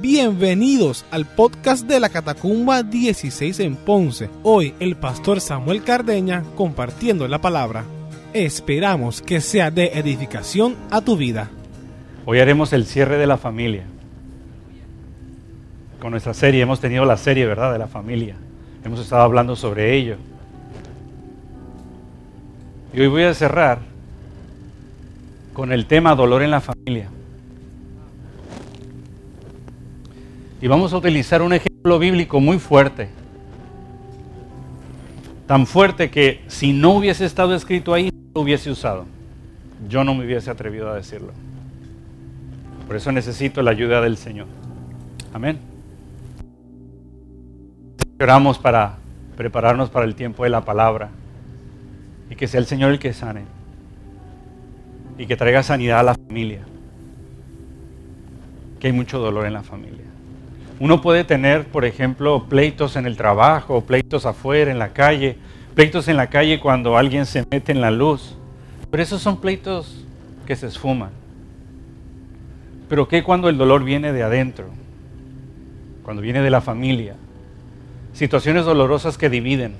Bienvenidos al podcast de la Catacumba 16 en Ponce. Hoy el pastor Samuel Cardeña compartiendo la palabra. Esperamos que sea de edificación a tu vida. Hoy haremos el cierre de la familia. Con nuestra serie hemos tenido la serie, ¿verdad? De la familia. Hemos estado hablando sobre ello. Y hoy voy a cerrar con el tema dolor en la familia. Y vamos a utilizar un ejemplo bíblico muy fuerte. Tan fuerte que si no hubiese estado escrito ahí, lo hubiese usado. Yo no me hubiese atrevido a decirlo. Por eso necesito la ayuda del Señor. Amén. Oramos para prepararnos para el tiempo de la palabra y que sea el Señor el que sane y que traiga sanidad a la familia. Que hay mucho dolor en la familia. Uno puede tener, por ejemplo, pleitos en el trabajo, pleitos afuera, en la calle, pleitos en la calle cuando alguien se mete en la luz. Pero esos son pleitos que se esfuman. Pero ¿qué cuando el dolor viene de adentro? Cuando viene de la familia. Situaciones dolorosas que dividen,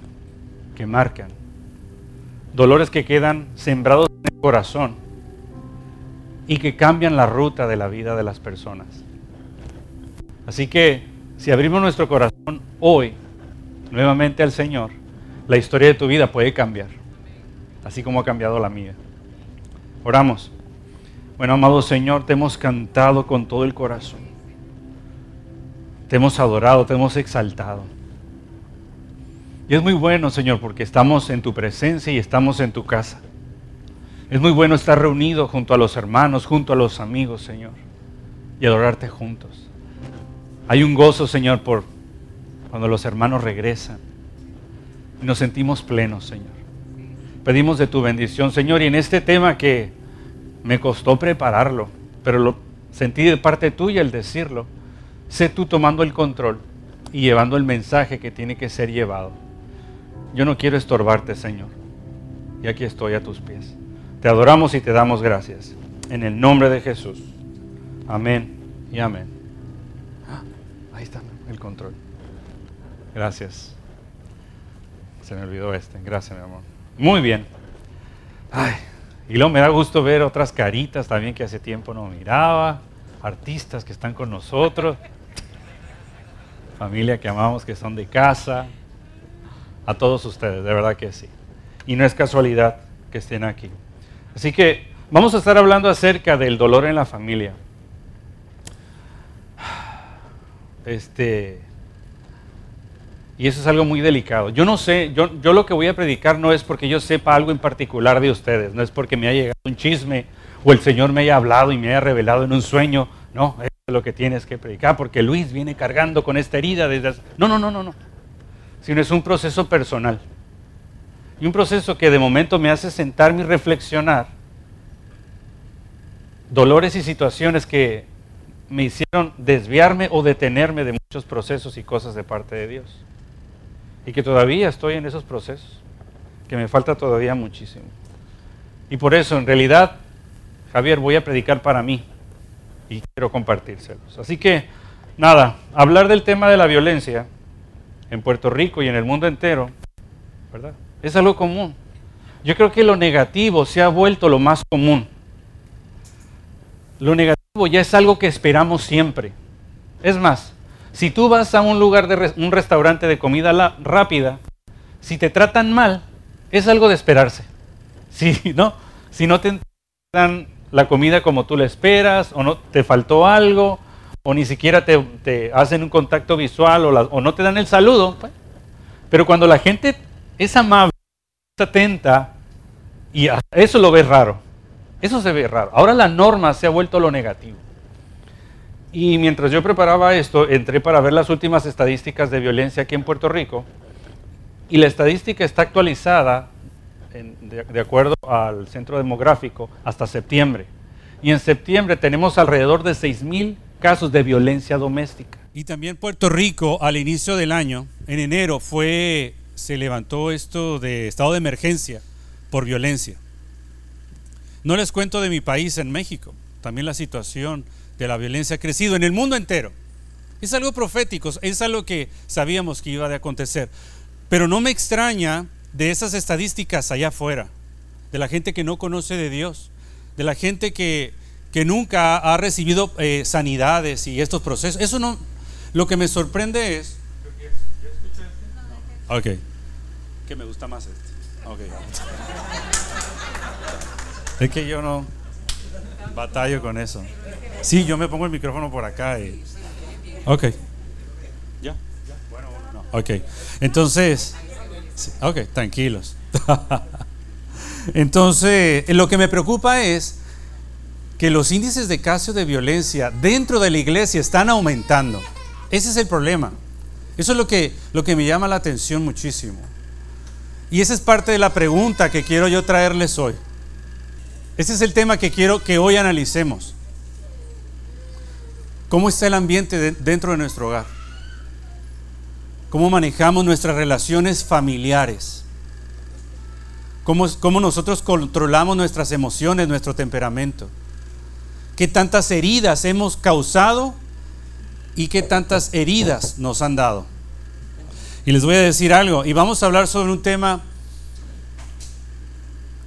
que marcan. Dolores que quedan sembrados en el corazón y que cambian la ruta de la vida de las personas. Así que si abrimos nuestro corazón hoy nuevamente al Señor, la historia de tu vida puede cambiar, así como ha cambiado la mía. Oramos. Bueno, amado Señor, te hemos cantado con todo el corazón. Te hemos adorado, te hemos exaltado. Y es muy bueno, Señor, porque estamos en tu presencia y estamos en tu casa. Es muy bueno estar reunido junto a los hermanos, junto a los amigos, Señor, y adorarte juntos. Hay un gozo, Señor, por cuando los hermanos regresan y nos sentimos plenos, Señor. Pedimos de tu bendición, Señor, y en este tema que me costó prepararlo, pero lo sentí de parte tuya el decirlo, sé tú tomando el control y llevando el mensaje que tiene que ser llevado. Yo no quiero estorbarte, Señor, y aquí estoy a tus pies. Te adoramos y te damos gracias. En el nombre de Jesús. Amén y amén control. Gracias. Se me olvidó este. Gracias, mi amor. Muy bien. Ay, y luego me da gusto ver otras caritas también que hace tiempo no miraba. Artistas que están con nosotros. Familia que amamos, que son de casa. A todos ustedes, de verdad que sí. Y no es casualidad que estén aquí. Así que vamos a estar hablando acerca del dolor en la familia. Este, y eso es algo muy delicado. Yo no sé, yo, yo lo que voy a predicar no es porque yo sepa algo en particular de ustedes, no es porque me haya llegado un chisme o el Señor me haya hablado y me haya revelado en un sueño. No, es lo que tienes que predicar, porque Luis viene cargando con esta herida desde... No, no, no, no, no. Sino es un proceso personal. Y un proceso que de momento me hace sentarme y reflexionar dolores y situaciones que me hicieron desviarme o detenerme de muchos procesos y cosas de parte de Dios. Y que todavía estoy en esos procesos, que me falta todavía muchísimo. Y por eso, en realidad, Javier, voy a predicar para mí y quiero compartírselos. Así que, nada, hablar del tema de la violencia en Puerto Rico y en el mundo entero, ¿verdad? Es algo común. Yo creo que lo negativo se ha vuelto lo más común. Lo negativo ya es algo que esperamos siempre. Es más, si tú vas a un lugar de un restaurante de comida rápida, si te tratan mal, es algo de esperarse. Si no, si no te dan la comida como tú la esperas, o no te faltó algo, o ni siquiera te, hacen un contacto visual, o, no te dan el saludo. Pues. Pero cuando la gente es amable, es atenta, y eso lo ves raro. Eso se ve raro. Ahora la norma se ha vuelto lo negativo. Y mientras yo preparaba esto, entré para ver las últimas estadísticas de violencia aquí en Puerto Rico. Y la estadística está actualizada, de, acuerdo al centro demográfico, hasta septiembre. Y en septiembre tenemos alrededor de 6.000 casos de violencia doméstica. Y también Puerto Rico, al inicio del año, en enero, fue, se levantó esto de estado de emergencia por violencia. No les cuento de mi país en México. También la situación de la violencia ha crecido en el mundo entero. Es algo profético, es algo que sabíamos que iba a acontecer. Pero no me extraña de esas estadísticas allá afuera, de la gente que no conoce de Dios, de la gente que, que nunca ha recibido eh, sanidades y estos procesos. Eso no, lo que me sorprende es... Ok, que me gusta más este. Okay. Es que yo no batallo con eso. Sí, yo me pongo el micrófono por acá y... Ok. ¿Ya? Bueno, no. Ok. Entonces, ok, tranquilos. Entonces, lo que me preocupa es que los índices de casos de violencia dentro de la iglesia están aumentando. Ese es el problema. Eso es lo que, lo que me llama la atención muchísimo. Y esa es parte de la pregunta que quiero yo traerles hoy. Ese es el tema que quiero que hoy analicemos. ¿Cómo está el ambiente dentro de nuestro hogar? ¿Cómo manejamos nuestras relaciones familiares? ¿Cómo, ¿Cómo, nosotros controlamos nuestras emociones, nuestro temperamento? ¿Qué tantas heridas hemos causado y qué tantas heridas nos han dado? Y les voy a decir algo, y vamos a hablar sobre un tema,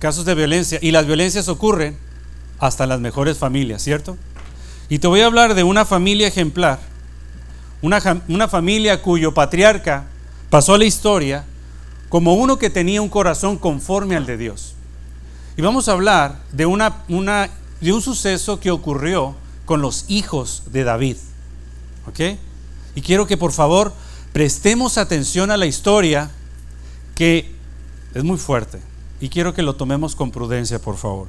casos de violencia, y las violencias ocurren hasta en las mejores familias, ¿cierto? Y te voy a hablar de una familia ejemplar, una, una familia cuyo patriarca pasó a la historia como uno que tenía un corazón conforme al de Dios. Y vamos a hablar de, una, una, de un suceso que ocurrió con los hijos de David. ¿Ok? Y quiero que por favor prestemos atención a la historia que es muy fuerte. Y quiero que lo tomemos con prudencia, por favor.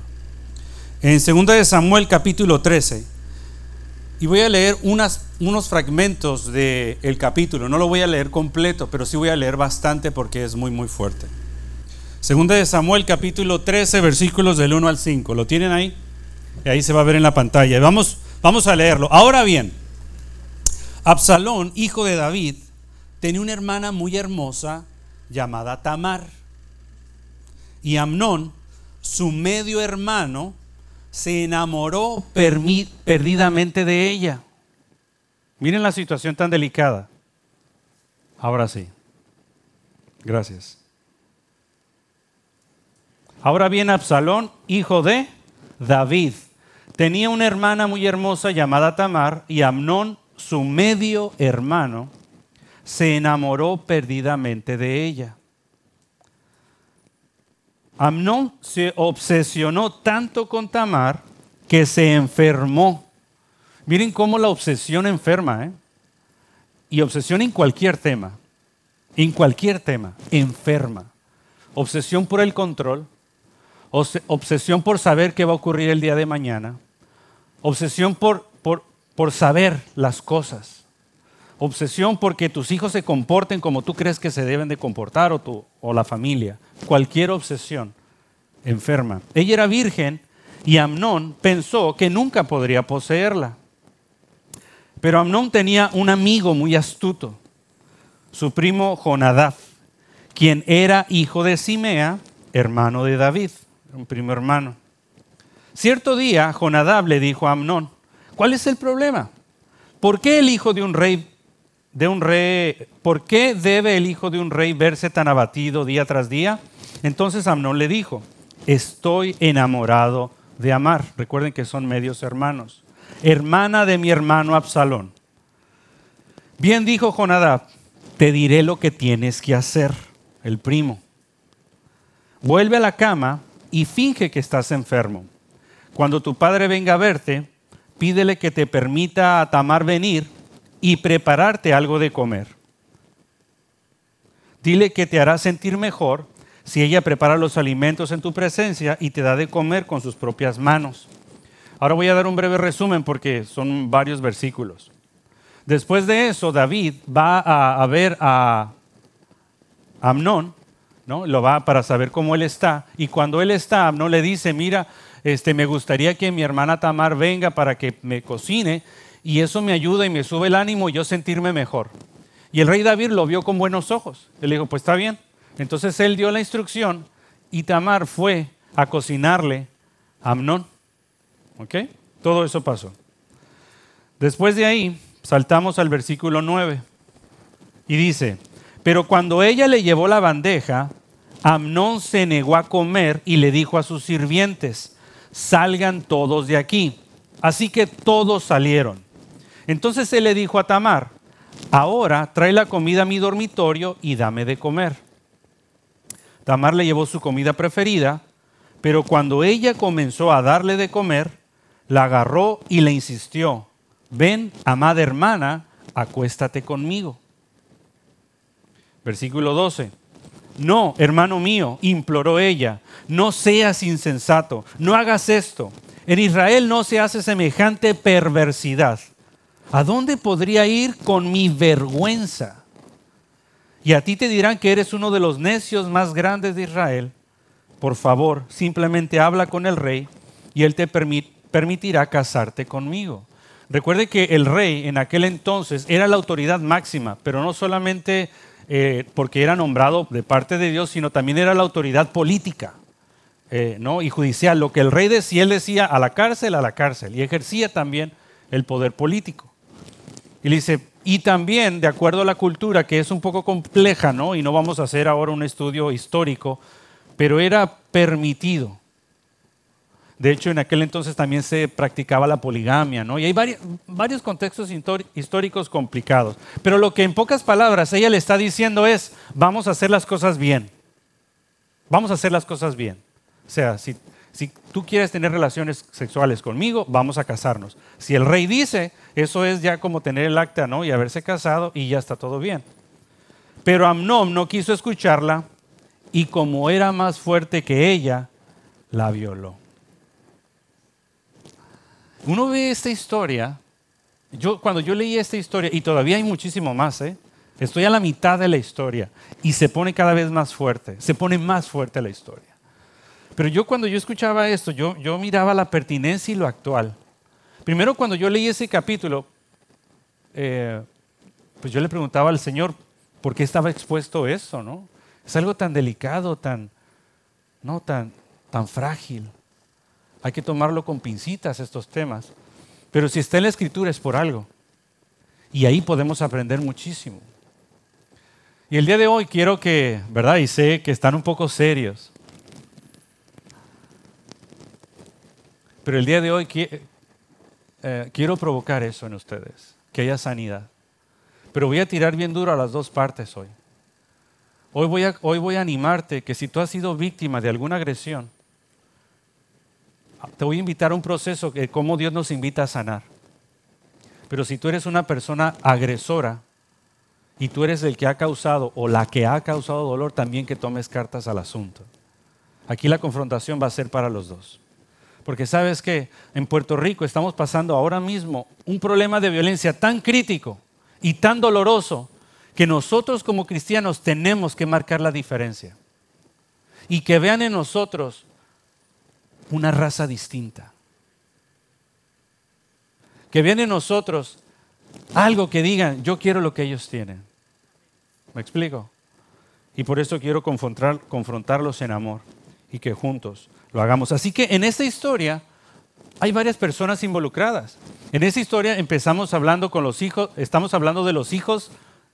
En 2 de Samuel capítulo 13, y voy a leer unos fragmentos del capítulo. No lo voy a leer completo, pero sí voy a leer bastante porque es muy, muy fuerte. Segunda de Samuel, capítulo 13, versículos del 1 al 5. ¿Lo tienen ahí? Y ahí se va a ver en la pantalla. Vamos, vamos a leerlo. Ahora bien, Absalón, hijo de David, tenía una hermana muy hermosa llamada Tamar. Y Amnón, su medio hermano, se enamoró perdidamente de ella. Miren la situación tan delicada. Ahora sí. Gracias. Ahora bien, Absalón, hijo de David, tenía una hermana muy hermosa llamada Tamar y Amnón, su medio hermano, se enamoró perdidamente de ella. Amnón se obsesionó tanto con Tamar que se enfermó. Miren cómo la obsesión enferma, ¿eh? Y obsesión en cualquier tema, en cualquier tema, enferma. Obsesión por el control, obsesión por saber qué va a ocurrir el día de mañana, obsesión por, por, por saber las cosas, obsesión porque tus hijos se comporten como tú crees que se deben de comportar o, tú, o la familia cualquier obsesión enferma. Ella era virgen y Amnón pensó que nunca podría poseerla. Pero Amnón tenía un amigo muy astuto, su primo Jonadab, quien era hijo de Simea, hermano de David, un primo hermano. Cierto día Jonadab le dijo a Amnón, ¿cuál es el problema? ¿Por qué el hijo de un rey de un rey, ¿por qué debe el hijo de un rey verse tan abatido día tras día? Entonces Amnón le dijo, estoy enamorado de Amar. Recuerden que son medios hermanos. Hermana de mi hermano Absalón. Bien dijo Jonadab, te diré lo que tienes que hacer, el primo. Vuelve a la cama y finge que estás enfermo. Cuando tu padre venga a verte, pídele que te permita a Tamar venir y prepararte algo de comer. Dile que te hará sentir mejor si ella prepara los alimentos en tu presencia y te da de comer con sus propias manos. Ahora voy a dar un breve resumen porque son varios versículos. Después de eso, David va a, ver a Amnón, ¿no? Lo va para saber cómo él está. Y cuando él está, Amnón le dice, mira, este, me gustaría que mi hermana Tamar venga para que me cocine y eso me ayuda y me sube el ánimo y yo sentirme mejor. Y el rey David lo vio con buenos ojos. Él dijo, pues está bien. Entonces él dio la instrucción y Tamar fue a cocinarle a Amnón. ¿Ok? Todo eso pasó. Después de ahí, saltamos al versículo 9 y dice, pero cuando ella le llevó la bandeja, Amnón se negó a comer y le dijo a sus sirvientes, salgan todos de aquí. Así que todos salieron. Entonces él le dijo a Tamar, ahora trae la comida a mi dormitorio y dame de comer. Tamar le llevó su comida preferida, pero cuando ella comenzó a darle de comer, la agarró y le insistió, ven, amada hermana, acuéstate conmigo. Versículo 12. No, hermano mío, imploró ella, no seas insensato, no hagas esto. En Israel no se hace semejante perversidad. ¿A dónde podría ir con mi vergüenza? Y a ti te dirán que eres uno de los necios más grandes de Israel. Por favor, simplemente habla con el rey y él te permitirá casarte conmigo. Recuerde que el rey en aquel entonces era la autoridad máxima, pero no solamente eh, porque era nombrado de parte de Dios, sino también era la autoridad política eh, ¿no? y judicial. Lo que el rey decía, él decía a la cárcel, a la cárcel, y ejercía también el poder político. Y le dice, y también, de acuerdo a la cultura, que es un poco compleja, ¿no? y no vamos a hacer ahora un estudio histórico, pero era permitido de hecho, en aquel entonces también se practicaba la poligamia, ¿no? Y hay varios, contextos históricos complicados. Pero lo que en pocas palabras ella le está diciendo es, vamos a hacer las cosas bien. Vamos a hacer las cosas bien. O sea, si, si tú quieres tener relaciones sexuales conmigo, vamos a casarnos. Si el rey dice, eso es ya como tener el acta, ¿no? Y haberse casado y ya está todo bien. Pero Amnón no quiso escucharla y como era más fuerte que ella, la violó uno ve esta historia, yo, cuando yo leí esta historia, y todavía hay muchísimo más, ¿eh? estoy a la mitad de la historia, y se pone cada vez más fuerte, se pone más fuerte la historia. Pero yo cuando yo escuchaba esto, yo, yo miraba la pertinencia y lo actual. Primero cuando yo leí ese capítulo, eh, pues yo le preguntaba al Señor, ¿por qué estaba expuesto eso? ¿no? Es algo tan delicado, tan, no, tan, tan frágil. Hay que tomarlo con pincitas estos temas. Pero si está en la escritura es por algo. Y ahí podemos aprender muchísimo. Y el día de hoy quiero que, ¿verdad? Y sé que están un poco serios. Pero el día de hoy eh, quiero provocar eso en ustedes, que haya sanidad. Pero voy a tirar bien duro a las dos partes hoy. Hoy voy a, hoy voy a animarte que si tú has sido víctima de alguna agresión, te voy a invitar a un proceso que como Dios nos invita a sanar. Pero si tú eres una persona agresora y tú eres el que ha causado o la que ha causado dolor, también que tomes cartas al asunto. Aquí la confrontación va a ser para los dos. Porque sabes que en Puerto Rico estamos pasando ahora mismo un problema de violencia tan crítico y tan doloroso que nosotros como cristianos tenemos que marcar la diferencia. Y que vean en nosotros una raza distinta. Que viene en nosotros algo que digan, yo quiero lo que ellos tienen. ¿Me explico? Y por eso quiero confrontar, confrontarlos en amor y que juntos lo hagamos. Así que en esta historia hay varias personas involucradas. En esta historia empezamos hablando con los hijos, estamos hablando de los hijos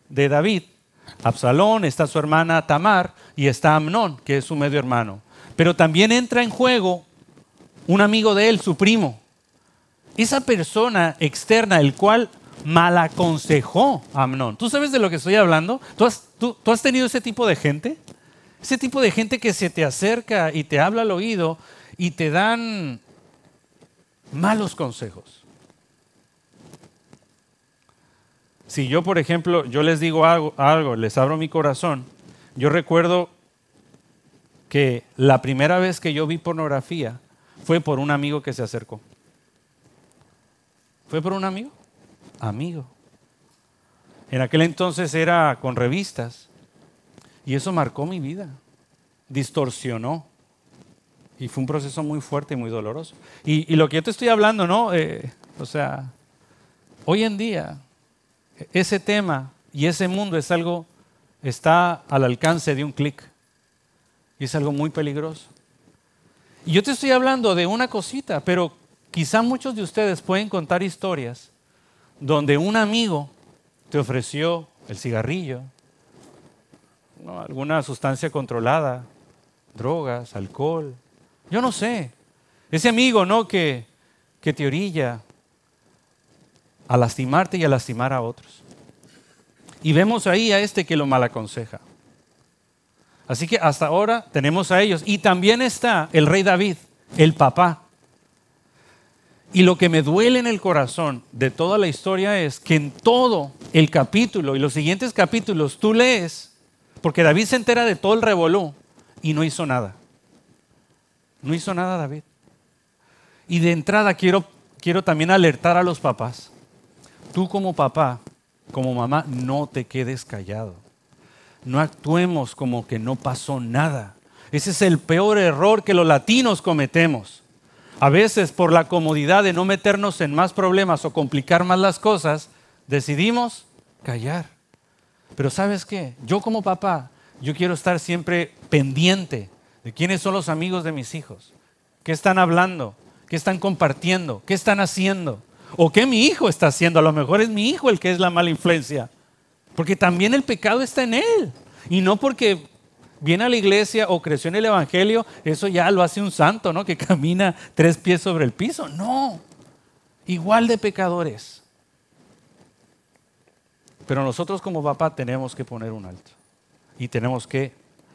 de David. Absalón, está su hermana Tamar y está Amnón, que es su medio hermano. Pero también entra en juego un amigo de él, su primo. Esa persona externa, el cual malaconsejó a Amnón. ¿Tú sabes de lo que estoy hablando? ¿Tú has, tú, has tenido ese tipo de gente? Ese tipo de gente que se te acerca y te habla al oído y te dan malos consejos. Si yo, por ejemplo, yo les digo algo, algo, les abro mi corazón, yo recuerdo que la primera vez que yo vi pornografía, fue por un amigo que se acercó. ¿Fue por un amigo? Amigo. En aquel entonces era con revistas y eso marcó mi vida, distorsionó. Y fue un proceso muy fuerte y muy doloroso. Y, lo que yo te estoy hablando, ¿no? Eh, o sea, hoy en día ese tema y ese mundo es algo, está al alcance de un clic. Y es algo muy peligroso. Y yo te estoy hablando de una cosita, pero quizá muchos de ustedes pueden contar historias donde un amigo te ofreció el cigarrillo, alguna sustancia controlada, drogas, alcohol, yo no sé. Ese amigo, ¿no? Que, que te orilla a lastimarte y a lastimar a otros. Y vemos ahí a este que lo mal aconseja. Así que hasta ahora tenemos a ellos. Y también está el rey David, el papá. Y lo que me duele en el corazón de toda la historia es que en todo el capítulo y los siguientes capítulos tú lees, porque David se entera de todo el revolú y no hizo nada. No hizo nada David. Y de entrada quiero, quiero también alertar a los papás. Tú como papá, como mamá, no te quedes callado. No actuemos como que no pasó nada. Ese es el peor error que los latinos cometemos. A veces por la comodidad de no meternos en más problemas o complicar más las cosas, decidimos callar. Pero sabes qué? Yo como papá, yo quiero estar siempre pendiente de quiénes son los amigos de mis hijos, qué están hablando, qué están compartiendo, qué están haciendo, o qué mi hijo está haciendo. A lo mejor es mi hijo el que es la mala influencia, porque también el pecado está en él. Y no porque viene a la iglesia o creció en el Evangelio, eso ya lo hace un santo, ¿no? Que camina tres pies sobre el piso. No, igual de pecadores. Pero nosotros como papá tenemos que poner un alto y tenemos que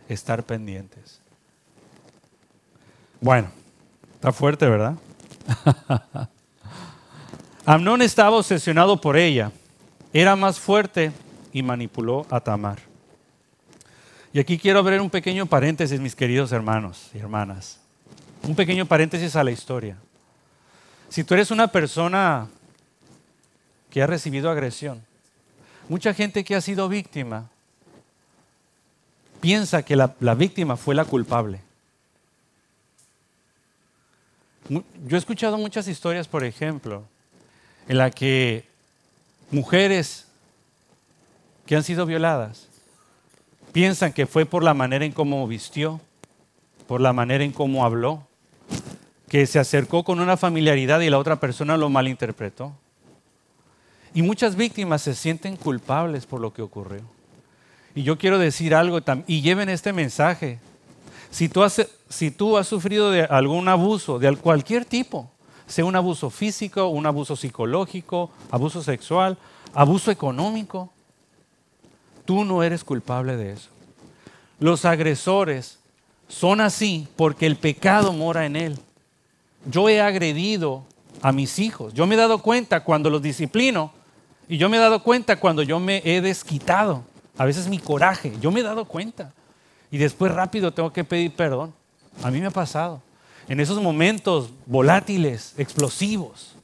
estar pendientes. Bueno, está fuerte, ¿verdad? Amnón estaba obsesionado por ella. Era más fuerte y manipuló a Tamar. Y aquí quiero abrir un pequeño paréntesis, mis queridos hermanos y hermanas. Un pequeño paréntesis a la historia. Si tú eres una persona que ha recibido agresión, mucha gente que ha sido víctima piensa que la, víctima fue la culpable. Yo he escuchado muchas historias, por ejemplo, en la que mujeres que han sido violadas piensan que fue por la manera en cómo vistió, por la manera en cómo habló, que se acercó con una familiaridad y la otra persona lo malinterpretó. Y muchas víctimas se sienten culpables por lo que ocurrió. Y yo quiero decir algo, y lleven este mensaje si tú, has, sufrido de algún abuso, de cualquier tipo, sea un abuso físico, un abuso psicológico, abuso sexual, abuso económico, tú no eres culpable de eso. Los agresores son así porque el pecado mora en él. Yo he agredido a mis hijos. Yo me he dado cuenta cuando los disciplino y yo me he dado cuenta cuando yo me he desquitado. A veces mi coraje, yo me he dado cuenta y después rápido tengo que pedir perdón. A mí me ha pasado. En esos momentos volátiles, explosivos.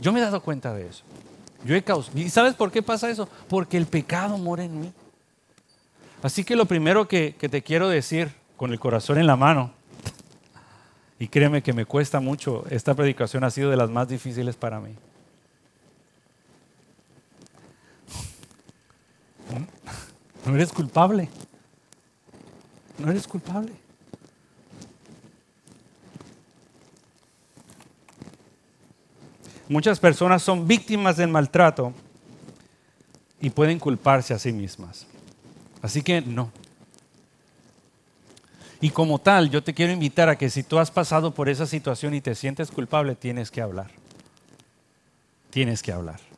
Yo me he dado cuenta de eso. Yo he causado. ¿Y sabes por qué pasa eso? Porque el pecado mora en mí. Así que lo primero que, que te quiero decir con el corazón en la mano, y créeme que me cuesta mucho, esta predicación ha sido de las más difíciles para mí. No eres culpable no eres culpable. Muchas personas son víctimas del maltrato y pueden culparse a sí mismas. Así que no. Y como tal, yo te quiero invitar a que si tú has pasado por esa situación y te sientes culpable, tienes que hablar. Tienes que hablar.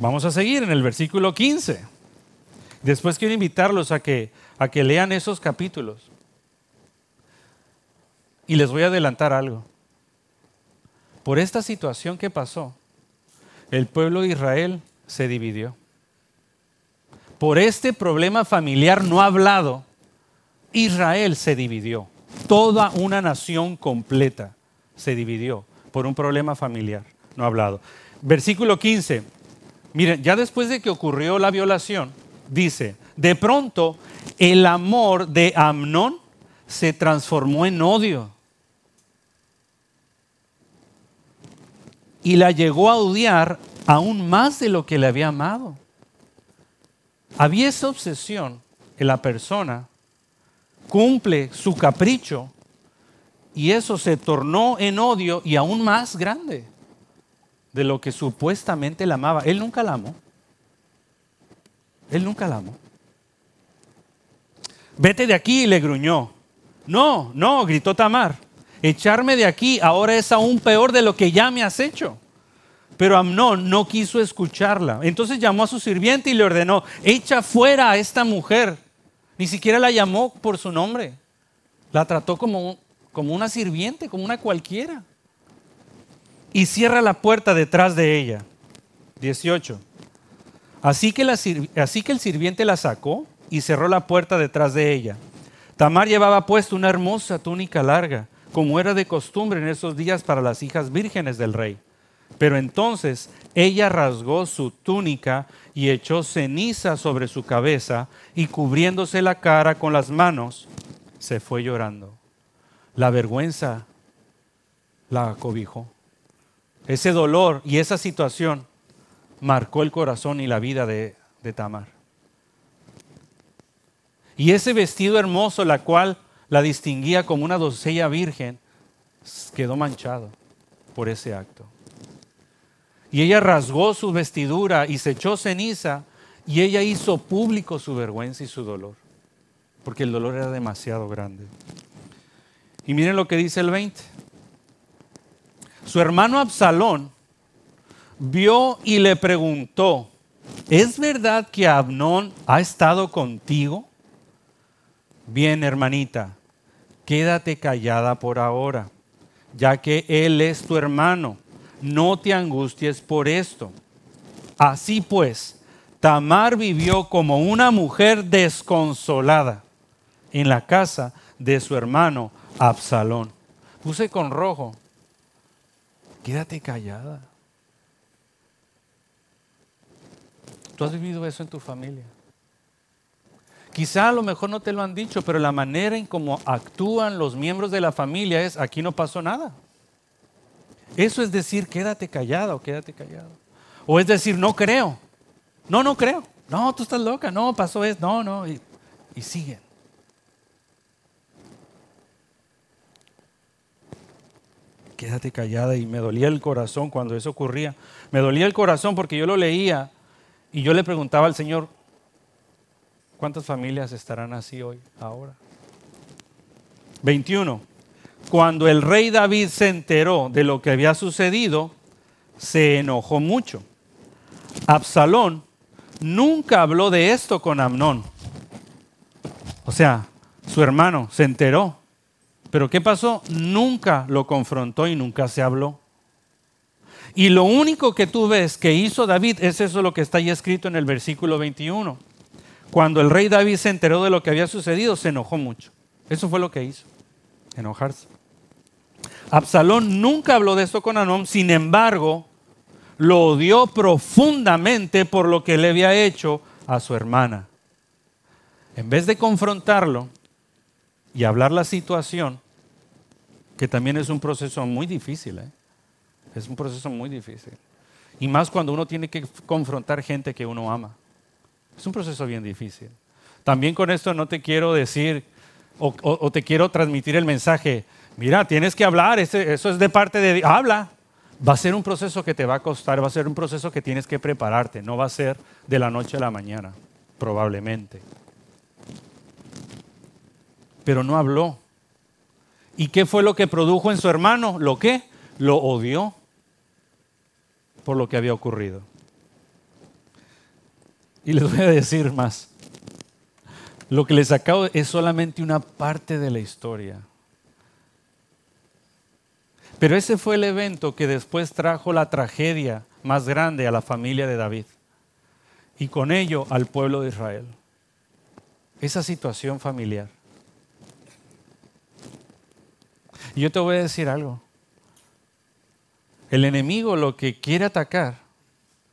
Vamos a seguir en el versículo 15. Después quiero invitarlos a que, a que lean esos capítulos. Y les voy a adelantar algo. Por esta situación que pasó, el pueblo de Israel se dividió. Por este problema familiar no hablado, Israel se dividió. Toda una nación completa se dividió por un problema familiar no hablado. Versículo 15. Miren, ya después de que ocurrió la violación, dice, de pronto el amor de Amnón se transformó en odio. Y la llegó a odiar aún más de lo que le había amado. Había esa obsesión en la persona, cumple su capricho y eso se tornó en odio y aún más grande. De lo que supuestamente la amaba. Él nunca la amó. Él nunca la amó. Vete de aquí, le gruñó. No, no, gritó Tamar. Echarme de aquí ahora es aún peor de lo que ya me has hecho. Pero Amnón no quiso escucharla. Entonces llamó a su sirviente y le ordenó, echa fuera a esta mujer. Ni siquiera la llamó por su nombre. La trató como, como una sirviente, como una cualquiera. Y cierra la puerta detrás de ella. 18. Así que, así que el sirviente la sacó y cerró la puerta detrás de ella. Tamar llevaba puesto una hermosa túnica larga, como era de costumbre en esos días para las hijas vírgenes del rey. Pero entonces ella rasgó su túnica y echó ceniza sobre su cabeza y cubriéndose la cara con las manos, se fue llorando. La vergüenza la acobijó. Ese dolor y esa situación marcó el corazón y la vida de, Tamar. Y ese vestido hermoso, la cual la distinguía como una doncella virgen, quedó manchado por ese acto. Y ella rasgó su vestidura y se echó ceniza y ella hizo público su vergüenza y su dolor, porque el dolor era demasiado grande. Y miren lo que dice el 20. Su hermano Absalón vio y le preguntó, ¿es verdad que Abnón ha estado contigo? Bien, hermanita, quédate callada por ahora, ya que él es tu hermano. No te angusties por esto. Así pues, Tamar vivió como una mujer desconsolada en la casa de su hermano Absalón. Puse con rojo. Quédate callada. ¿Tú has vivido eso en tu familia? Quizá a lo mejor no te lo han dicho, pero la manera en cómo actúan los miembros de la familia es, aquí no pasó nada. Eso es decir, quédate callado, quédate callado. O es decir, no creo. No, no creo. No, tú estás loca. No, pasó eso. No, no. Y, y siguen. Quédate callada y me dolía el corazón cuando eso ocurría. Me dolía el corazón porque yo lo leía y yo le preguntaba al Señor, ¿cuántas familias estarán así hoy, ahora? 21. Cuando el rey David se enteró de lo que había sucedido, se enojó mucho. Absalón nunca habló de esto con Amnón. O sea, su hermano se enteró. Pero ¿qué pasó? Nunca lo confrontó y nunca se habló. Y lo único que tú ves que hizo David es eso lo que está ahí escrito en el versículo 21. Cuando el rey David se enteró de lo que había sucedido, se enojó mucho. Eso fue lo que hizo, enojarse. Absalón nunca habló de esto con Anón, sin embargo, lo odió profundamente por lo que le había hecho a su hermana. En vez de confrontarlo y hablar la situación, que también es un proceso muy difícil, ¿eh? Es un proceso muy difícil. Y más cuando uno tiene que confrontar gente que uno ama. Es un proceso bien difícil. También con esto no te quiero decir o, te quiero transmitir el mensaje, mira, tienes que hablar, eso es de parte de Habla. Va a ser un proceso que te va a costar, va a ser un proceso que tienes que prepararte, no va a ser de la noche a la mañana, probablemente. Pero no habló. ¿Y qué fue lo que produjo en su hermano? ¿Lo qué? Lo odió por lo que había ocurrido. Y les voy a decir más. Lo que les acabo es solamente una parte de la historia. Pero ese fue el evento que después trajo la tragedia más grande a la familia de David y con ello al pueblo de Israel. Esa situación familiar. Y yo te voy a decir algo. El enemigo lo que quiere atacar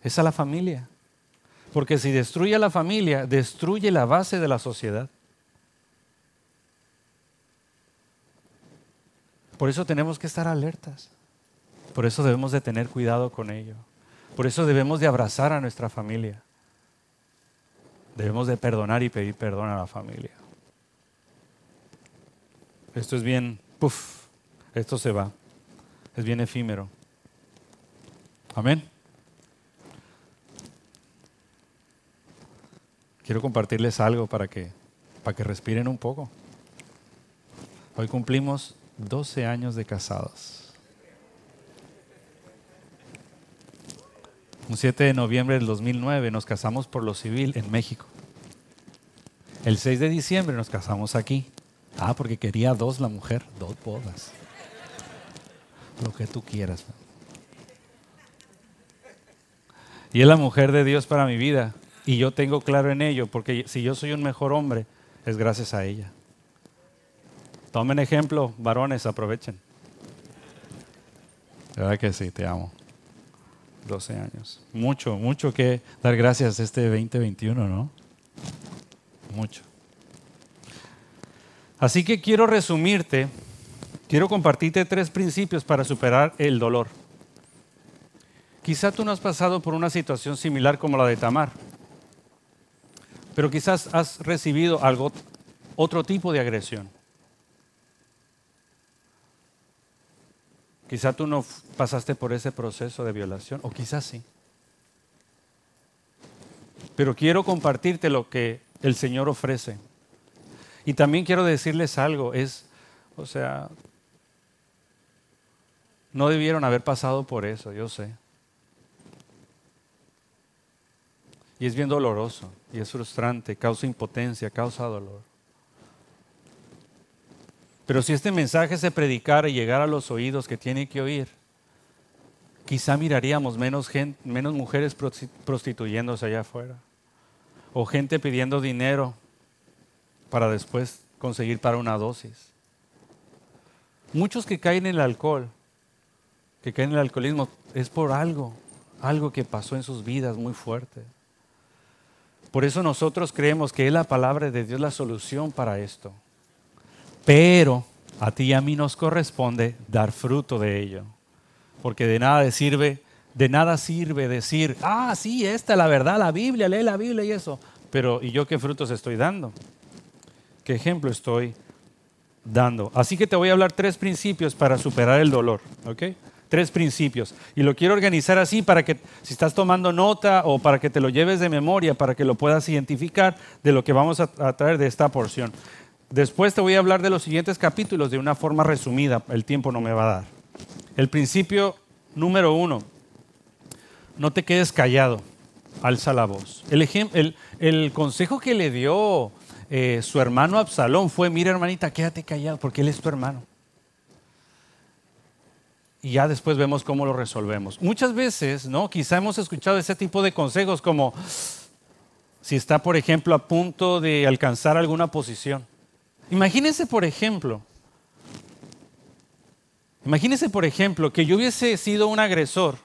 es a la familia. Porque si destruye a la familia, destruye la base de la sociedad. Por eso tenemos que estar alertas. Por eso debemos de tener cuidado con ello. Por eso debemos de abrazar a nuestra familia. Debemos de perdonar y pedir perdón a la familia. Esto es bien, puff, esto se va. Es bien efímero. Amén. Quiero compartirles algo para que, para que respiren un poco. Hoy cumplimos 12 años de casados. Un 7 de noviembre del 2009 nos casamos por lo civil en México. El 6 de diciembre nos casamos aquí. Ah, porque quería dos la mujer, dos bodas. Lo que tú quieras. Y es la mujer de Dios para mi vida. Y yo tengo claro en ello, porque si yo soy un mejor hombre, es gracias a ella. Tomen ejemplo, varones, aprovechen. De verdad que sí, te amo. 12 años. Mucho, mucho que dar gracias este 2021, ¿no? Mucho. Así que quiero resumirte, quiero compartirte tres principios para superar el dolor. Quizá tú no has pasado por una situación similar como la de Tamar pero quizás has recibido algo, otro tipo de agresión. Quizás tú no pasaste por ese proceso de violación, o quizás sí. Pero quiero compartirte lo que el Señor ofrece. Y también quiero decirles algo, es, o sea, no debieron haber pasado por eso, yo sé. Y es bien doloroso, y es frustrante, causa impotencia, causa dolor. Pero si este mensaje se predicara y llegara a los oídos que tiene que oír, quizá miraríamos menos, menos mujeres prostituyéndose allá afuera, o gente pidiendo dinero para después conseguir para una dosis. Muchos que caen en el alcohol, que caen en el alcoholismo, es por algo, algo que pasó en sus vidas muy fuerte. Por eso nosotros creemos que es la palabra de Dios la solución para esto. Pero a ti y a mí nos corresponde dar fruto de ello. Porque de nada sirve, de nada sirve decir, ah, sí, esta es la verdad, la Biblia, lee la Biblia y eso. Pero ¿y yo qué frutos estoy dando? ¿Qué ejemplo estoy dando? Así que te voy a hablar tres principios para superar el dolor, ¿ok? Tres principios. Y lo quiero organizar así para que si estás tomando nota o para que te lo lleves de memoria, para que lo puedas identificar de lo que vamos a, traer de esta porción. Después te voy a hablar de los siguientes capítulos de una forma resumida. El tiempo no me va a dar. El principio número uno. No te quedes callado. Alza la voz. El, el, consejo que le dio eh, su hermano Absalón fue, mira hermanita, quédate callado porque él es tu hermano y ya después vemos cómo lo resolvemos. Muchas veces, ¿no? Quizá hemos escuchado ese tipo de consejos como si está, por ejemplo, a punto de alcanzar alguna posición. Imagínense, por ejemplo, imagínense, por ejemplo, que yo hubiese sido un agresor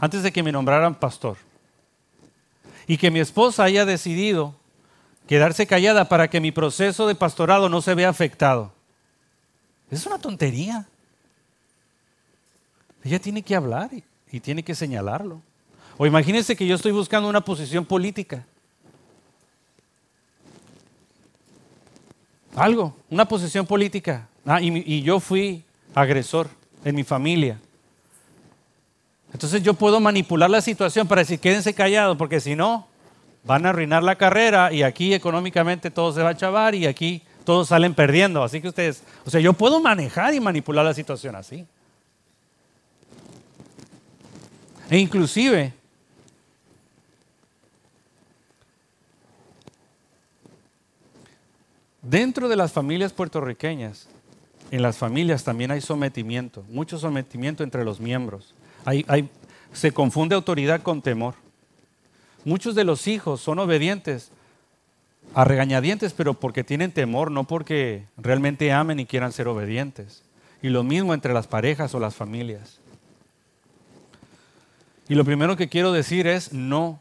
antes de que me nombraran pastor y que mi esposa haya decidido quedarse callada para que mi proceso de pastorado no se vea afectado. Es una tontería. Ella tiene que hablar y, tiene que señalarlo. O imagínense que yo estoy buscando una posición política. Algo, una posición política. Ah, y, yo fui agresor en mi familia. Entonces yo puedo manipular la situación para decir, quédense callados, porque si no, van a arruinar la carrera y aquí económicamente todo se va a chavar y aquí todos salen perdiendo. Así que ustedes, o sea, yo puedo manejar y manipular la situación así. E inclusive, dentro de las familias puertorriqueñas, en las familias también hay sometimiento, mucho sometimiento entre los miembros. se confunde autoridad con temor. Muchos de los hijos son obedientes a regañadientes, pero porque tienen temor, no porque realmente amen y quieran ser obedientes. Y lo mismo entre las parejas o las familias. Y lo primero que quiero decir es, no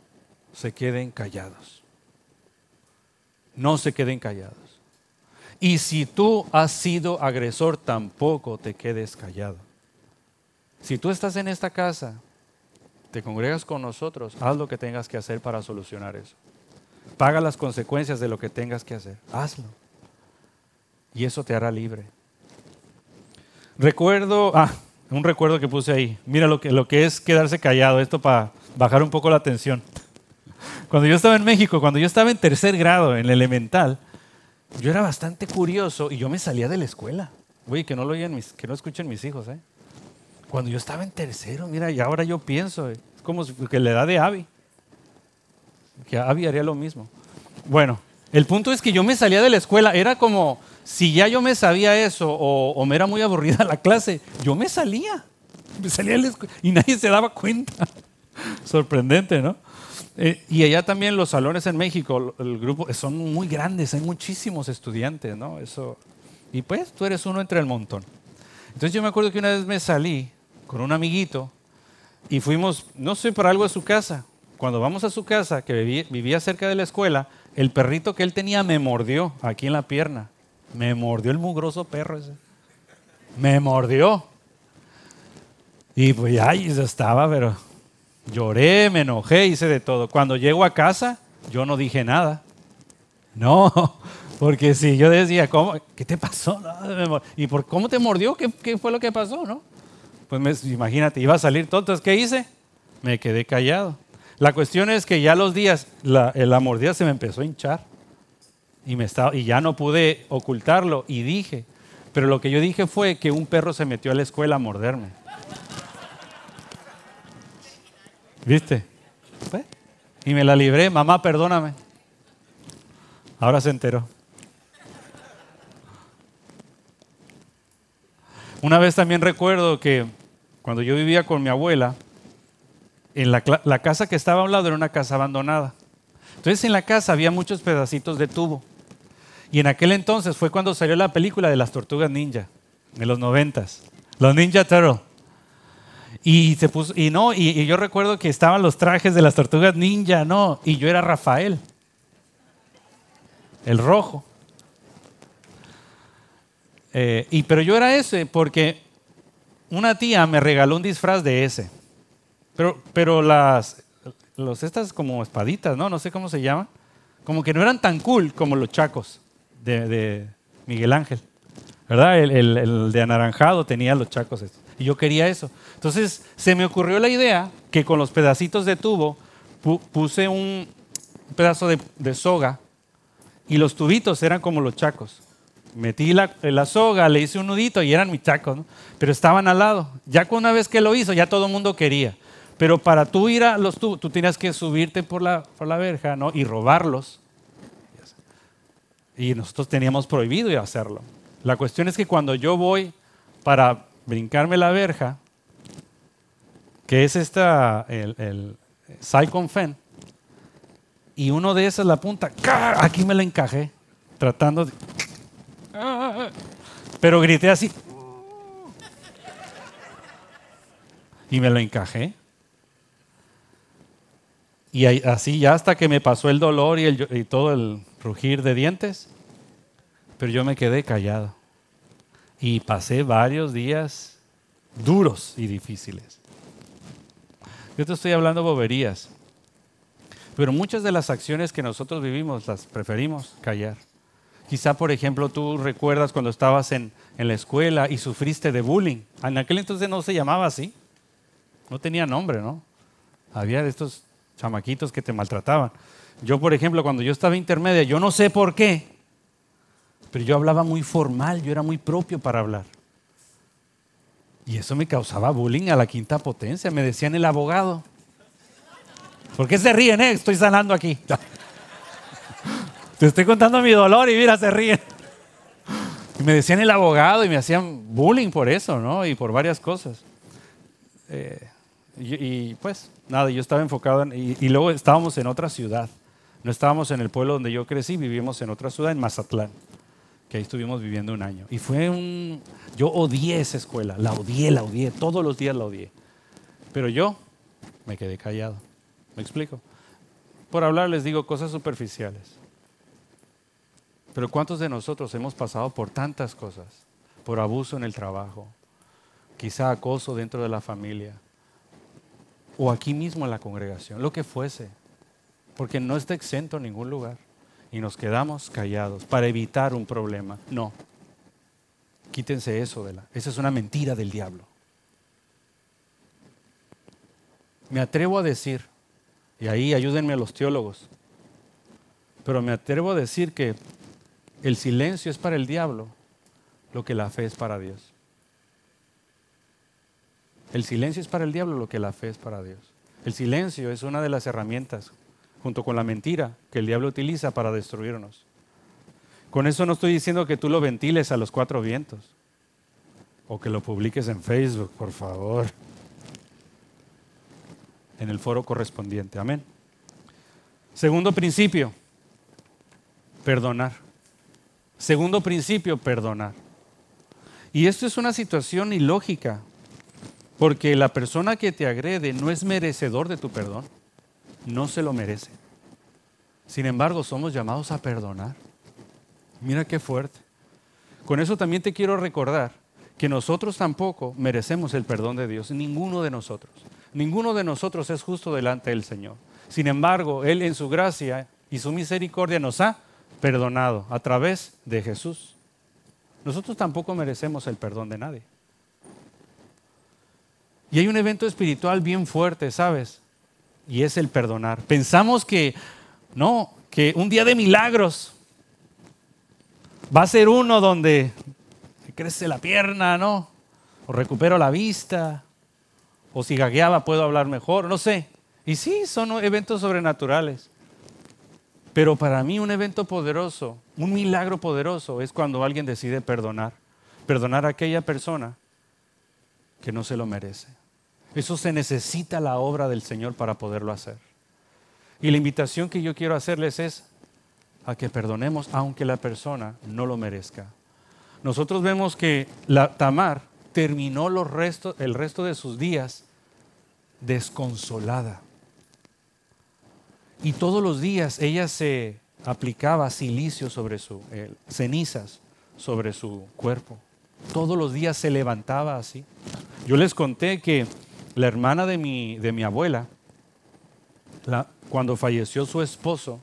se queden callados. No se queden callados. Y si tú has sido agresor, tampoco te quedes callado. Si tú estás en esta casa, te congregas con nosotros, haz lo que tengas que hacer para solucionar eso. Paga las consecuencias de lo que tengas que hacer. Hazlo. Y eso te hará libre. Recuerdo, ah, un recuerdo que puse ahí. Mira lo que, lo que es quedarse callado, esto para bajar un poco la tensión. Cuando yo estaba en México, cuando yo estaba en tercer grado, en el elemental, yo era bastante curioso y yo me salía de la escuela. Uy, que no lo mis, que no escuchen mis hijos, ¿eh? Cuando yo estaba en tercero, mira, y ahora yo pienso, es como que la edad de Abby. Que Abby haría lo mismo. Bueno, el punto es que yo me salía de la escuela, era como, si ya yo me sabía eso o, me era muy aburrida la clase, yo me salía. Me salía y nadie se daba cuenta. Sorprendente, ¿no? Eh, y allá también los salones en México, el grupo, son muy grandes, hay muchísimos estudiantes, ¿no? Eso, y pues tú eres uno entre el montón. Entonces yo me acuerdo que una vez me salí con un amiguito y fuimos, no sé, para algo a su casa. Cuando vamos a su casa, que vivía cerca de la escuela, el perrito que él tenía me mordió aquí en la pierna. Me mordió el mugroso perro ese. Me mordió. Y pues ya estaba, pero lloré, me enojé, hice de todo. Cuando llego a casa, yo no dije nada. No, porque si yo decía, ¿cómo? ¿qué te pasó? ¿Y por cómo te mordió? ¿Qué, fue lo que pasó? ¿no? Pues imagínate, iba a salir todo. Entonces, ¿qué hice? Me quedé callado. La cuestión es que ya los días, la, la mordida se me empezó a hinchar. Y, me estaba, y ya no pude ocultarlo. Y dije, pero lo que yo dije fue que un perro se metió a la escuela a morderme. ¿Viste? Y me la libré, mamá, perdóname. Ahora se enteró. Una vez también recuerdo que cuando yo vivía con mi abuela, en la, la, casa que estaba a un lado era una casa abandonada. Entonces en la casa había muchos pedacitos de tubo. Y en aquel entonces fue cuando salió la película de las tortugas ninja, en los noventas. Los Ninja Turtle. Y se puso, y no, y, yo recuerdo que estaban los trajes de las tortugas ninja, no, y yo era Rafael, el rojo. Eh, y pero yo era ese porque una tía me regaló un disfraz de ese. Pero, pero las, los, estas como espaditas, ¿no? No sé cómo se llaman. Como que no eran tan cool como los chacos de, Miguel Ángel. ¿Verdad? El, el, de anaranjado tenía los chacos estos. Y yo quería eso. Entonces se me ocurrió la idea que con los pedacitos de tubo puse un pedazo de, soga y los tubitos eran como los chacos. Metí la, la, soga, le hice un nudito y eran mis chacos, pero estaban al lado. Ya una vez que lo hizo, ya todo el mundo quería. Pero para tú ir a los tubos, tú tenías que subirte por la, por la verja ¿no? y robarlos. Y nosotros teníamos prohibido hacerlo. La cuestión es que cuando yo voy para brincarme la verja, que es esta, el, el Fen, y uno de esas la punta, aquí me la encajé, tratando de... Pero grité así. Y me lo encajé. Y así ya hasta que me pasó el dolor y, el, y todo el rugir de dientes, pero yo me quedé callado. Y pasé varios días duros y difíciles. Yo te estoy hablando boberías. Pero muchas de las acciones que nosotros vivimos las preferimos callar. Quizá, por ejemplo, tú recuerdas cuando estabas en, en, la escuela y sufriste de bullying. En aquel entonces no se llamaba así. No tenía nombre, ¿no? Había de estos chamaquitos que te maltrataban. Yo, por ejemplo, cuando yo estaba intermedia, yo no sé por qué, pero yo hablaba muy formal, yo era muy propio para hablar. Y eso me causaba bullying a la quinta potencia. Me decían el abogado. ¿Por qué se ríen? Eh? Estoy sanando aquí. Te estoy contando mi dolor y mira, se ríen. Y me decían el abogado y me hacían bullying por eso, ¿no? Y por varias cosas. Eh, y, pues, nada, yo estaba enfocado en, y, y luego estábamos en otra ciudad. No estábamos en el pueblo donde yo crecí, vivimos en otra ciudad, en Mazatlán que ahí estuvimos viviendo un año. Y fue un... Yo odié esa escuela, la odié, la odié, todos los días la odié. Pero yo me quedé callado. ¿Me explico? Por hablar les digo cosas superficiales. Pero ¿cuántos de nosotros hemos pasado por tantas cosas? Por abuso en el trabajo, quizá acoso dentro de la familia, o aquí mismo en la congregación, lo que fuese, porque no está exento en ningún lugar y nos quedamos callados para evitar un problema. No. Quítense eso de la. Esa es una mentira del diablo. Me atrevo a decir, y ahí ayúdenme los teólogos, pero me atrevo a decir que el silencio es para el diablo lo que la fe es para Dios. El silencio es para el diablo lo que la fe es para Dios. El silencio es una de las herramientas, junto con la mentira, que el diablo utiliza para destruirnos. Con eso no estoy diciendo que tú lo ventiles a los cuatro vientos o que lo publiques en Facebook, por favor, en el foro correspondiente. Amén. Segundo principio, perdonar. Segundo principio, perdonar. Y esto es una situación ilógica, porque la persona que te agrede no es merecedor de tu perdón, no se lo merece. Sin embargo, somos llamados a perdonar. Mira qué fuerte. Con eso también te quiero recordar que nosotros tampoco merecemos el perdón de Dios, ninguno de nosotros. Ninguno de nosotros es justo delante del Señor. Sin embargo, Él en su gracia y su misericordia nos ha perdonado a través de Jesús. Nosotros tampoco merecemos el perdón de nadie. Y hay un evento espiritual bien fuerte, ¿sabes? Y es el perdonar. Pensamos que, no, que un día de milagros va a ser uno donde crece la pierna, ¿no? O recupero la vista, o si gagueaba puedo hablar mejor, no sé. Y sí, son eventos sobrenaturales. Pero para mí un evento poderoso, un milagro poderoso es cuando alguien decide perdonar. Perdonar a aquella persona que no se lo merece. Eso se necesita la obra del Señor para poderlo hacer. Y la invitación que yo quiero hacerles es a que perdonemos aunque la persona no lo merezca. Nosotros vemos que la Tamar terminó los el resto de sus días desconsolada. Y todos los días ella se aplicaba silicio sobre su, eh, cenizas sobre su cuerpo. Todos los días se levantaba así. Yo les conté que la hermana de mi, de mi abuela, cuando falleció su esposo,